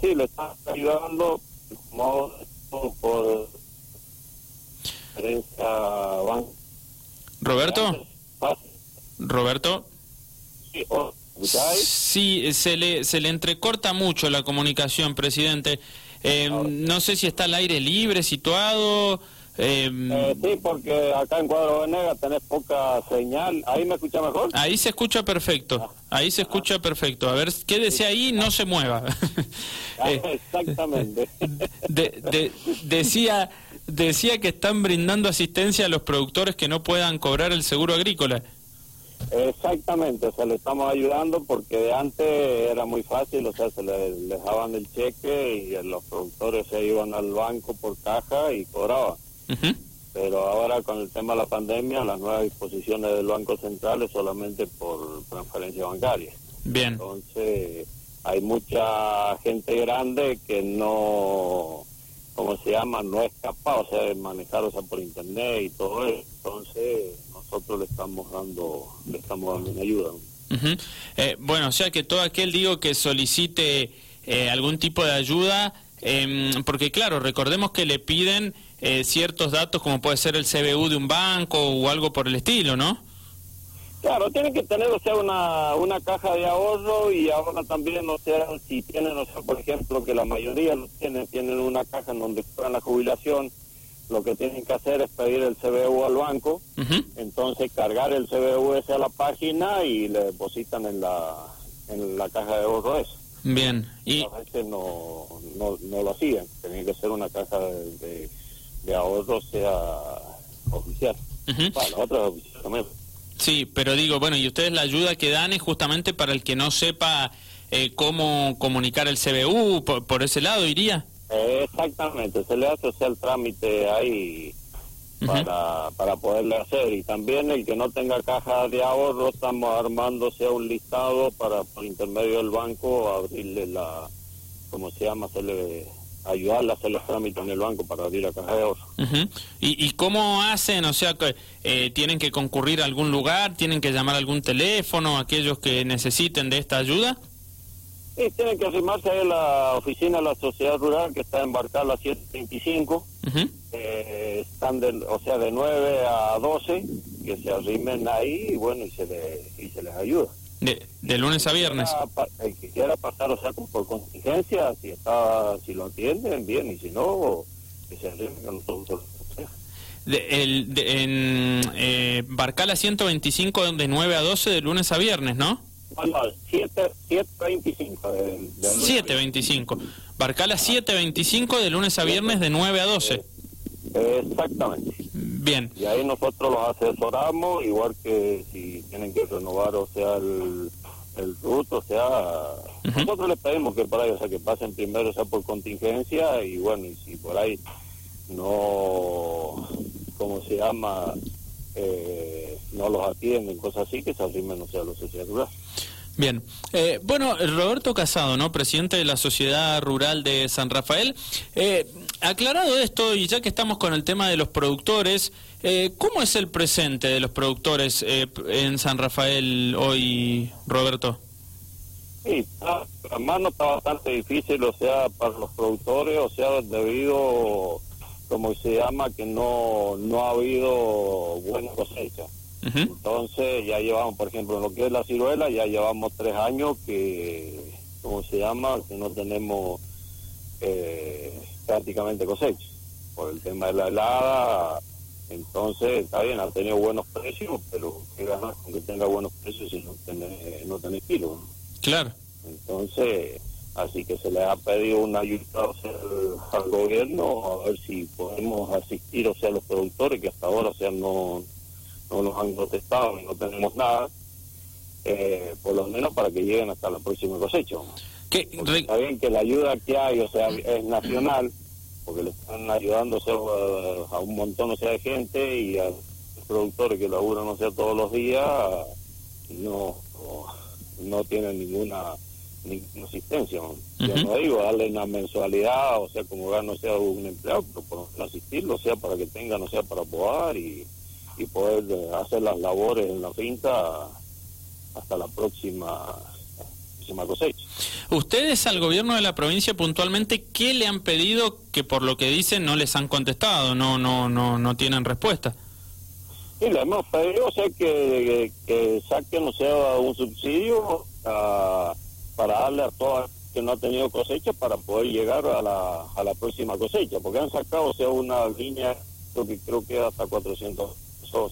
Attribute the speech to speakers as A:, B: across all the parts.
A: Sí, le están ayudando como por
B: Roberto. Roberto.
A: Sí,
B: sí, se le, se le entrecorta mucho la comunicación, presidente. Eh, no sé si está al aire libre, situado.
A: Eh, eh, sí, porque acá en Cuadro Venegas tenés poca señal. ¿Ahí me escucha mejor?
B: Ahí se escucha perfecto. Ah. Ahí se escucha perfecto. A ver, quédese ahí, no se mueva.
A: Ah, exactamente.
B: decía, decía que están brindando asistencia a los productores que no puedan cobrar el seguro agrícola.
A: Exactamente, o sea, le estamos ayudando porque de antes era muy fácil, o sea, se les dejaban el cheque y los productores se iban al banco por caja y cobraban. Pero ahora con el tema de la pandemia, las nuevas disposiciones del Banco Central es solamente por transferencia bancaria.
B: Bien.
A: Entonces, hay mucha gente grande que no, ¿cómo se llama? No es capaz, o sea, de manejar, o sea, por internet y todo eso. Entonces, nosotros le estamos dando, le estamos dando una ayuda.
B: Eh, bueno, o sea que todo aquel, digo, que solicite eh, algún tipo de ayuda, em, porque claro, recordemos que le piden eh, ciertos datos como puede ser el CBU de un banco o algo por el estilo, ¿no?
A: Claro, tienen que tener, o sea, una, una caja de ahorro y ahora también, o sea, si tienen, o sea, por ejemplo, que la mayoría lo tienen, tienen una caja en donde cobran la jubilación, lo que tienen que hacer es pedir el CBU al banco, entonces cargar el CBU ese a la página y le depositan en la, en la caja de ahorro eso.
B: Bien, y...
A: A veces no, no, no lo hacían, tenía que ser una caja de de ahorro sea oficial. también.
B: Sí, pero digo, bueno, y ustedes la ayuda que dan es justamente para el que no sepa eh, cómo comunicar el CBU, por, ese lado iría.
A: exactamente, se le hace sea, el trámite ahí para, para poderle hacer. Y también el que no tenga caja de ahorro, estamos armándose un listado para, por intermedio del banco, abrirle la, ¿cómo se llama? Hacerle ayudarla a hacer los trámites en el banco para abrir la caja de ahorro.
B: ¿Y, ¿Y, cómo hacen? O sea, que eh, ¿tienen que concurrir a algún lugar? ¿Tienen que llamar a algún teléfono aquellos que necesiten de esta ayuda?
A: Sí, tienen que arrimarse a la oficina de la sociedad rural que está en Barcala 725. Eh, están, de, o sea, de 9 a 12, que se arrimen ahí y bueno, y se, y se les ayuda.
B: De, lunes a viernes.
A: El que quiera pasar, o sea, por contingencia, si está, si lo atienden, bien, y si no, que se arriesguen a nosotros.
B: De, el, en eh, Barcala 125 de 9 a 12 de lunes a viernes, ¿no?
A: No, 725. De,
B: 725. Barcala 725 de lunes a viernes de 9 a 12.
A: exactamente.
B: Bien.
A: Y ahí nosotros los asesoramos, igual que si tienen que renovar, o sea, el, el ruto, o sea, nosotros les pedimos que por ahí, o sea, que pasen primero, o sea, por contingencia, y bueno, y si por ahí no, ¿cómo se llama? Eh, no los atienden, cosas así, que se arrimen, o sea, los sociedades
B: Bien. Eh, bueno, Roberto Casado, ¿no? Presidente de la Sociedad Rural de San Rafael. Eh, aclarado esto, y ya que estamos con el tema de los productores, eh, ¿cómo es el presente de los productores en San Rafael hoy, Roberto?
A: Sí, la mano está bastante difícil, o sea, para los productores, o sea, debido, como se llama, que no, no ha habido buena cosecha. Entonces ya llevamos, por ejemplo, en lo que es la ciruela, ya llevamos tres años que, ¿cómo se llama? Que no tenemos eh, prácticamente cosecha por el tema de la helada. Entonces, está bien, ha tenido buenos precios, pero ¿qué ganas con que tenga buenos precios si no tenés, no tenés kilos?
B: Claro.
A: Entonces, así que se le ha pedido una ayuda al gobierno a ver si podemos asistir, o sea, los productores que hasta ahora, o sea, no no nos han protestado y no tenemos nada, eh, por lo menos para que lleguen hasta la próxima cosecha. Está bien que la ayuda que hay, o sea, es nacional, porque le están ayudando a, un montón o sea, de gente y a los productores que laburan o sea, todos los días no, no, tienen ninguna ninguna asistencia. Yo no digo darle una mensualidad, o sea, como gano sea un empleado, pero por asistirlo, o sea, para que tengan, o sea, para poder y y poder eh, hacer las labores en la finca hasta la próxima, próxima cosecha.
B: Ustedes al gobierno de la provincia puntualmente, ¿qué le han pedido que por lo que dicen no les han contestado, no no no no tienen respuesta?
A: Sí, le hemos pedido o sea, que, que saquen o sea, un subsidio ah, para darle a todas que no ha tenido cosecha para poder llegar a la, a la próxima cosecha, porque han sacado o sea, una línea, que, creo que hasta 400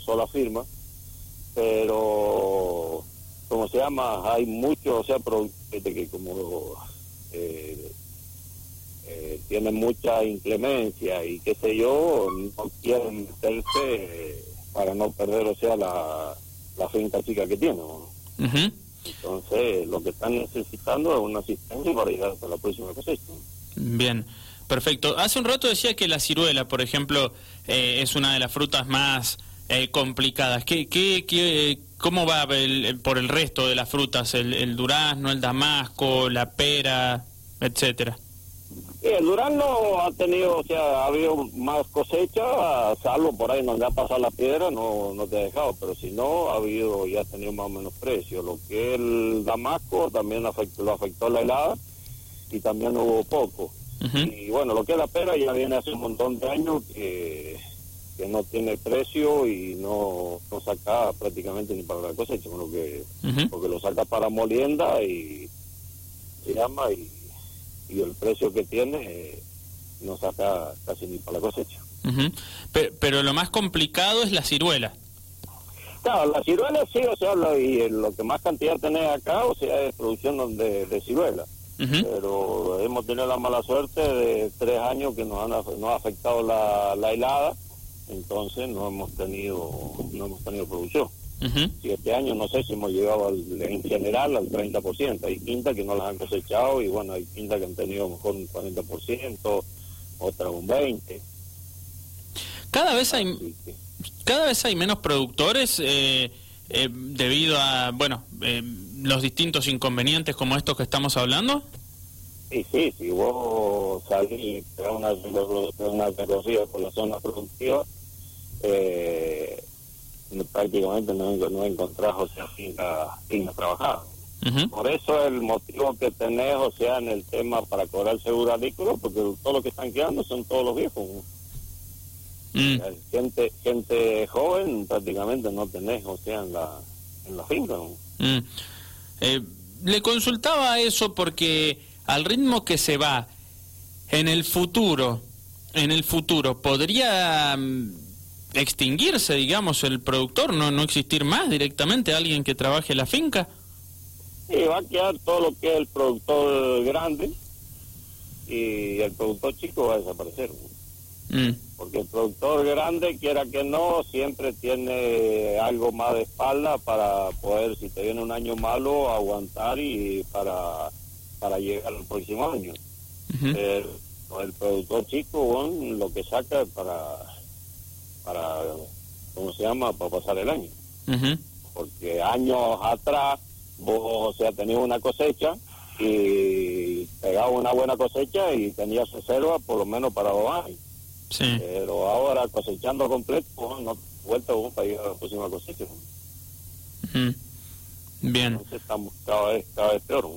A: sola firma, pero como se llama, hay muchos, o sea, que como eh, eh, tienen mucha inclemencia y qué sé yo, no quieren meterse para no perder, o sea, la, la finca chica que tienen. Entonces, lo que están necesitando es una asistencia para llegar hasta la próxima cosecha.
B: Bien. Perfecto. Hace un rato decía que la ciruela, por ejemplo, eh, es una de las frutas más eh, complicadas. ¿Qué, qué, qué, ¿Cómo va por el resto de las frutas? El, el durazno, el damasco, la pera, etcétera.
A: El durazno ha tenido, o sea, ha habido más cosecha, salvo por ahí donde ha pasado la piedra, no, no te ha dejado, pero si no, ha habido y ha tenido más o menos precio. Lo que el damasco también afectó, lo afectó la helada y también hubo poco. Y bueno, lo que es la pera ya viene hace un montón de años que que no tiene precio y no, no saca prácticamente ni para la cosecha, que, porque lo saca para molienda y se llama y, y el precio que tiene eh, no saca casi ni para la cosecha.
B: pero, lo más complicado es la ciruela.
A: Claro, la ciruela sí, o sea, lo, y lo que más cantidad tenés acá, o sea, es producción de, de ciruela. Pero hemos tenido la mala suerte de tres años que nos, han, nos ha afectado la, la helada entonces no hemos tenido no hemos tenido producción. Y este año no sé si hemos llegado en general al 30%. Hay quintas que no las han cosechado y bueno, hay quintas que han tenido mejor un 40%, otras un 20%.
B: Cada vez hay, cada vez hay menos productores eh, eh, debido a, bueno, eh, los distintos inconvenientes como estos que estamos hablando.
A: Sí, sí, si vos salís a una, una por la zona productiva, eh, prácticamente no, no encontrás, o sea, finca, finca trabajada. Por eso el motivo que tenés, o sea, en el tema para cobrar seguro agrícola, porque todo lo que están quedando son todos los viejos. Mm. Gente gente joven prácticamente no tenés, o sea, en la, en la finca. Mm.
B: Eh, le consultaba eso porque al ritmo que se va en el futuro, en el futuro, ¿podría mm, extinguirse, digamos, el productor? ¿No, no existir más directamente alguien que trabaje la finca?
A: Sí, va a quedar todo lo que es el productor grande y el productor chico va a desaparecer. Mm. Porque el productor grande, quiera que no, siempre tiene algo más de espalda para poder, si te viene un año malo, aguantar y para para llegar al próximo año. el, productor chico, lo que saca para, para, ¿cómo se llama?, para pasar el año. Porque años atrás vos, o sea, tenías una cosecha y pegaba una buena cosecha y tenías reserva por lo menos para dos años. Pero ahora cosechando completo, no vuelta vos para llegar a la próxima cosecha.
B: Bien.
A: Entonces estamos cada vez, cada vez peor.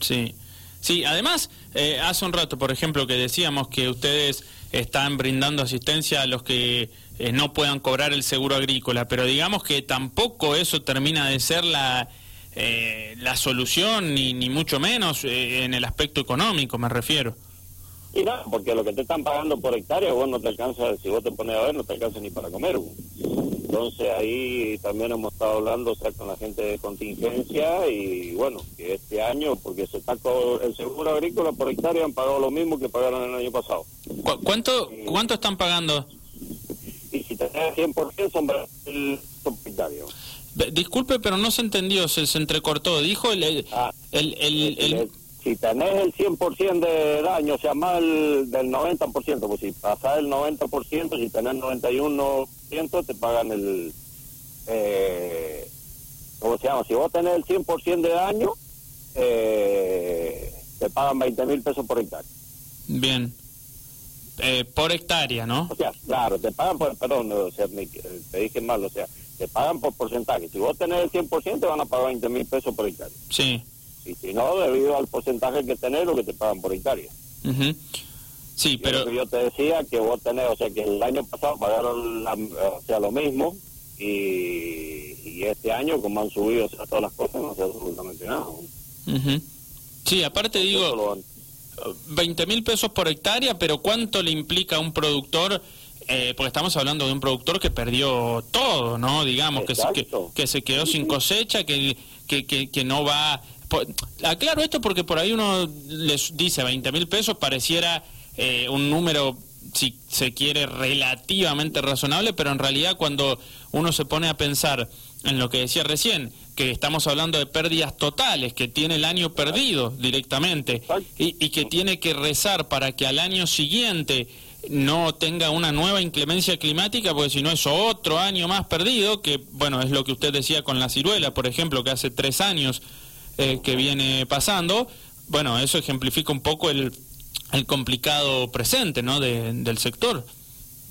B: Sí, sí. Además, eh, hace un rato, por ejemplo, que decíamos que ustedes están brindando asistencia a los que eh, no puedan cobrar el seguro agrícola, pero digamos que tampoco eso termina de ser la, eh, la solución, ni, ni mucho menos en el aspecto económico, me refiero.
A: Y no, porque lo que te están pagando por hectárea, vos no te alcanza, si vos te pones a ver, no te alcanza ni para comer. Entonces ahí también hemos estado hablando o sea, con la gente de contingencia y bueno, que este año, porque se está el seguro agrícola por hectárea han pagado lo mismo que pagaron el año pasado.
B: ¿Cuánto cuánto están pagando?
A: Y si tenés 100% son el propietario.
B: Disculpe, pero no se entendió, se, entrecortó. Dijo el... el,
A: ah, el, el, el si tenés el 100% de daño, o sea, más el, del 90%, pues si pasás el 90%, si tenés 91, 100%, te pagan el... Eh, ¿Cómo se llama? Si vos tenés el 100% de daño, eh, te pagan 20 mil pesos por hectárea.
B: Bien. Eh, por hectárea, ¿no?
A: O sea, claro, te pagan por... Perdón, o sea, me, te dije mal, o sea, te pagan por porcentaje. Si vos tenés el 100%, te van a pagar 20 mil pesos por hectárea.
B: Sí.
A: Y si no, debido al porcentaje que tenés, lo que te pagan por hectárea. Uh.
B: Sí, pero...
A: Yo te decía que vos tenés, o sea, que el año pasado pagaron o sea, lo mismo y, este año, como han subido o sea, todas las cosas, no se absolutamente nada.
B: Sí, aparte digo, 20 mil pesos por hectárea, pero ¿cuánto le implica a un productor? Eh, porque estamos hablando de un productor que perdió todo, ¿no? Digamos, que se, que, se quedó sin cosecha, que, que, que, no va... aclaro esto porque por ahí uno les dice 20 mil pesos, pareciera eh, un número, si se quiere, relativamente razonable, pero en realidad cuando uno se pone a pensar en lo que decía recién, que estamos hablando de pérdidas totales, que tiene el año perdido directamente y, que tiene que rezar para que al año siguiente no tenga una nueva inclemencia climática, porque si no es otro año más perdido, que bueno, es lo que usted decía con la ciruela, por ejemplo, que hace tres años eh, que viene pasando, bueno, eso ejemplifica un poco el, el complicado presente ¿no? del sector.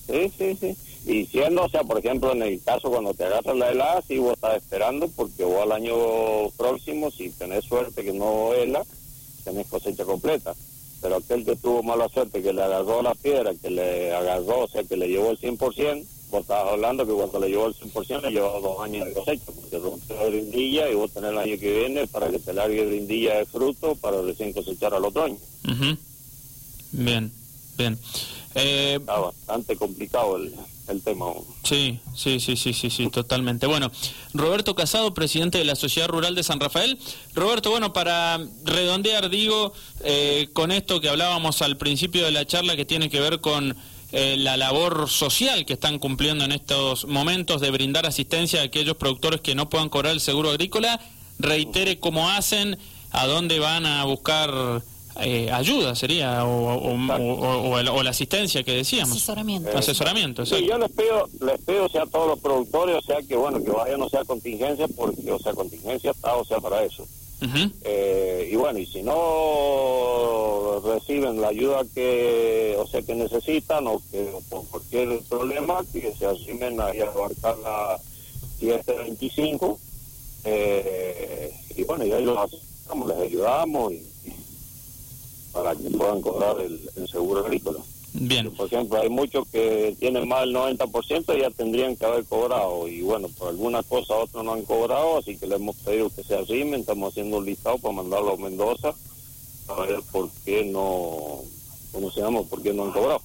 A: Sí, sí, sí. Y siendo, o sea, por ejemplo, en el caso cuando te agarras la helada, sí vos estás esperando porque vos al año próximo, si tenés suerte que no hela, tenés cosecha completa. Pero aquel que tuvo mala suerte, que le agarró la piedra, que le agarró, o sea, que le llevó el 100%, vos estabas hablando que cuando le llevó el 100% le llevó dos años de cosecha, porque rompió la brindilla y vos tenés el año que viene para que te largue brindilla de fruto para recién cosechar al otro año.
B: Bien, bien.
A: Eh, Está bastante complicado el, el tema.
B: Sí, sí, sí, sí, sí, sí, totalmente. Bueno, Roberto Casado, presidente de la Sociedad Rural de San Rafael. Roberto, bueno, para redondear, digo, eh, con esto que hablábamos al principio de la charla que tiene que ver con eh, la labor social que están cumpliendo en estos momentos de brindar asistencia a aquellos productores que no puedan cobrar el seguro agrícola, reitere cómo hacen, a dónde van a buscar eh, ayuda sería o, o, la asistencia que decíamos.
C: Asesoramiento.
B: Asesoramiento
A: sí, yo les pido les pido o sea a todos los productores o sea que bueno que vayan o sea contingencia porque o sea contingencia está o sea para eso. Eh, y bueno y si no reciben la ayuda que o sea que necesitan o que por cualquier problema que se asimen a abarcar la 725 eh, y bueno y ahí los les ayudamos y para que puedan cobrar el, seguro agrícola.
B: Bien.
A: Por ejemplo, hay muchos que tienen más del 90% y ya tendrían que haber cobrado y bueno, por alguna cosa otros no han cobrado, así que le hemos pedido que se arrimen, estamos haciendo un listado para mandarlo a Mendoza a ver por qué no, ¿cómo se llama? ¿Por qué no han cobrado?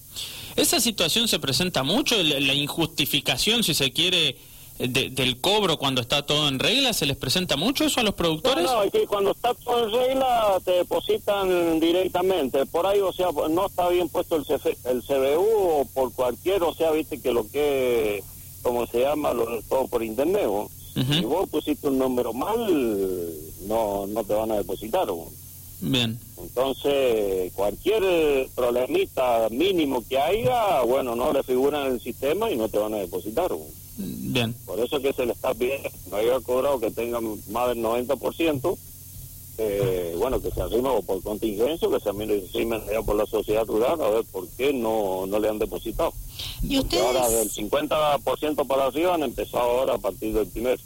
B: Esa situación se presenta mucho, la injustificación, si se quiere, del cobro cuando está todo en regla? ¿Se les presenta mucho eso a los productores?
A: No, es que cuando está todo en regla te depositan directamente. Por ahí, o sea, no está bien puesto el, el CBU o por cualquier, o sea, viste que lo que, como se llama, lo, todo por internet. Si vos pusiste un número mal, no, no te van a depositar.
B: Bien.
A: Entonces, cualquier problemita mínimo que haya, bueno, no le figura en el sistema y no te van a depositar.
B: Bien.
A: Por eso que se le está pidiendo, no haya cobrado que tenga más del 90%, eh, bueno, que se arrime o por contingencia, que se arrimen ya por la sociedad rural, a ver por qué no, no le han depositado.
C: ¿Y ustedes?
A: Ahora del 50% para arriba han empezado ahora a partir del primer.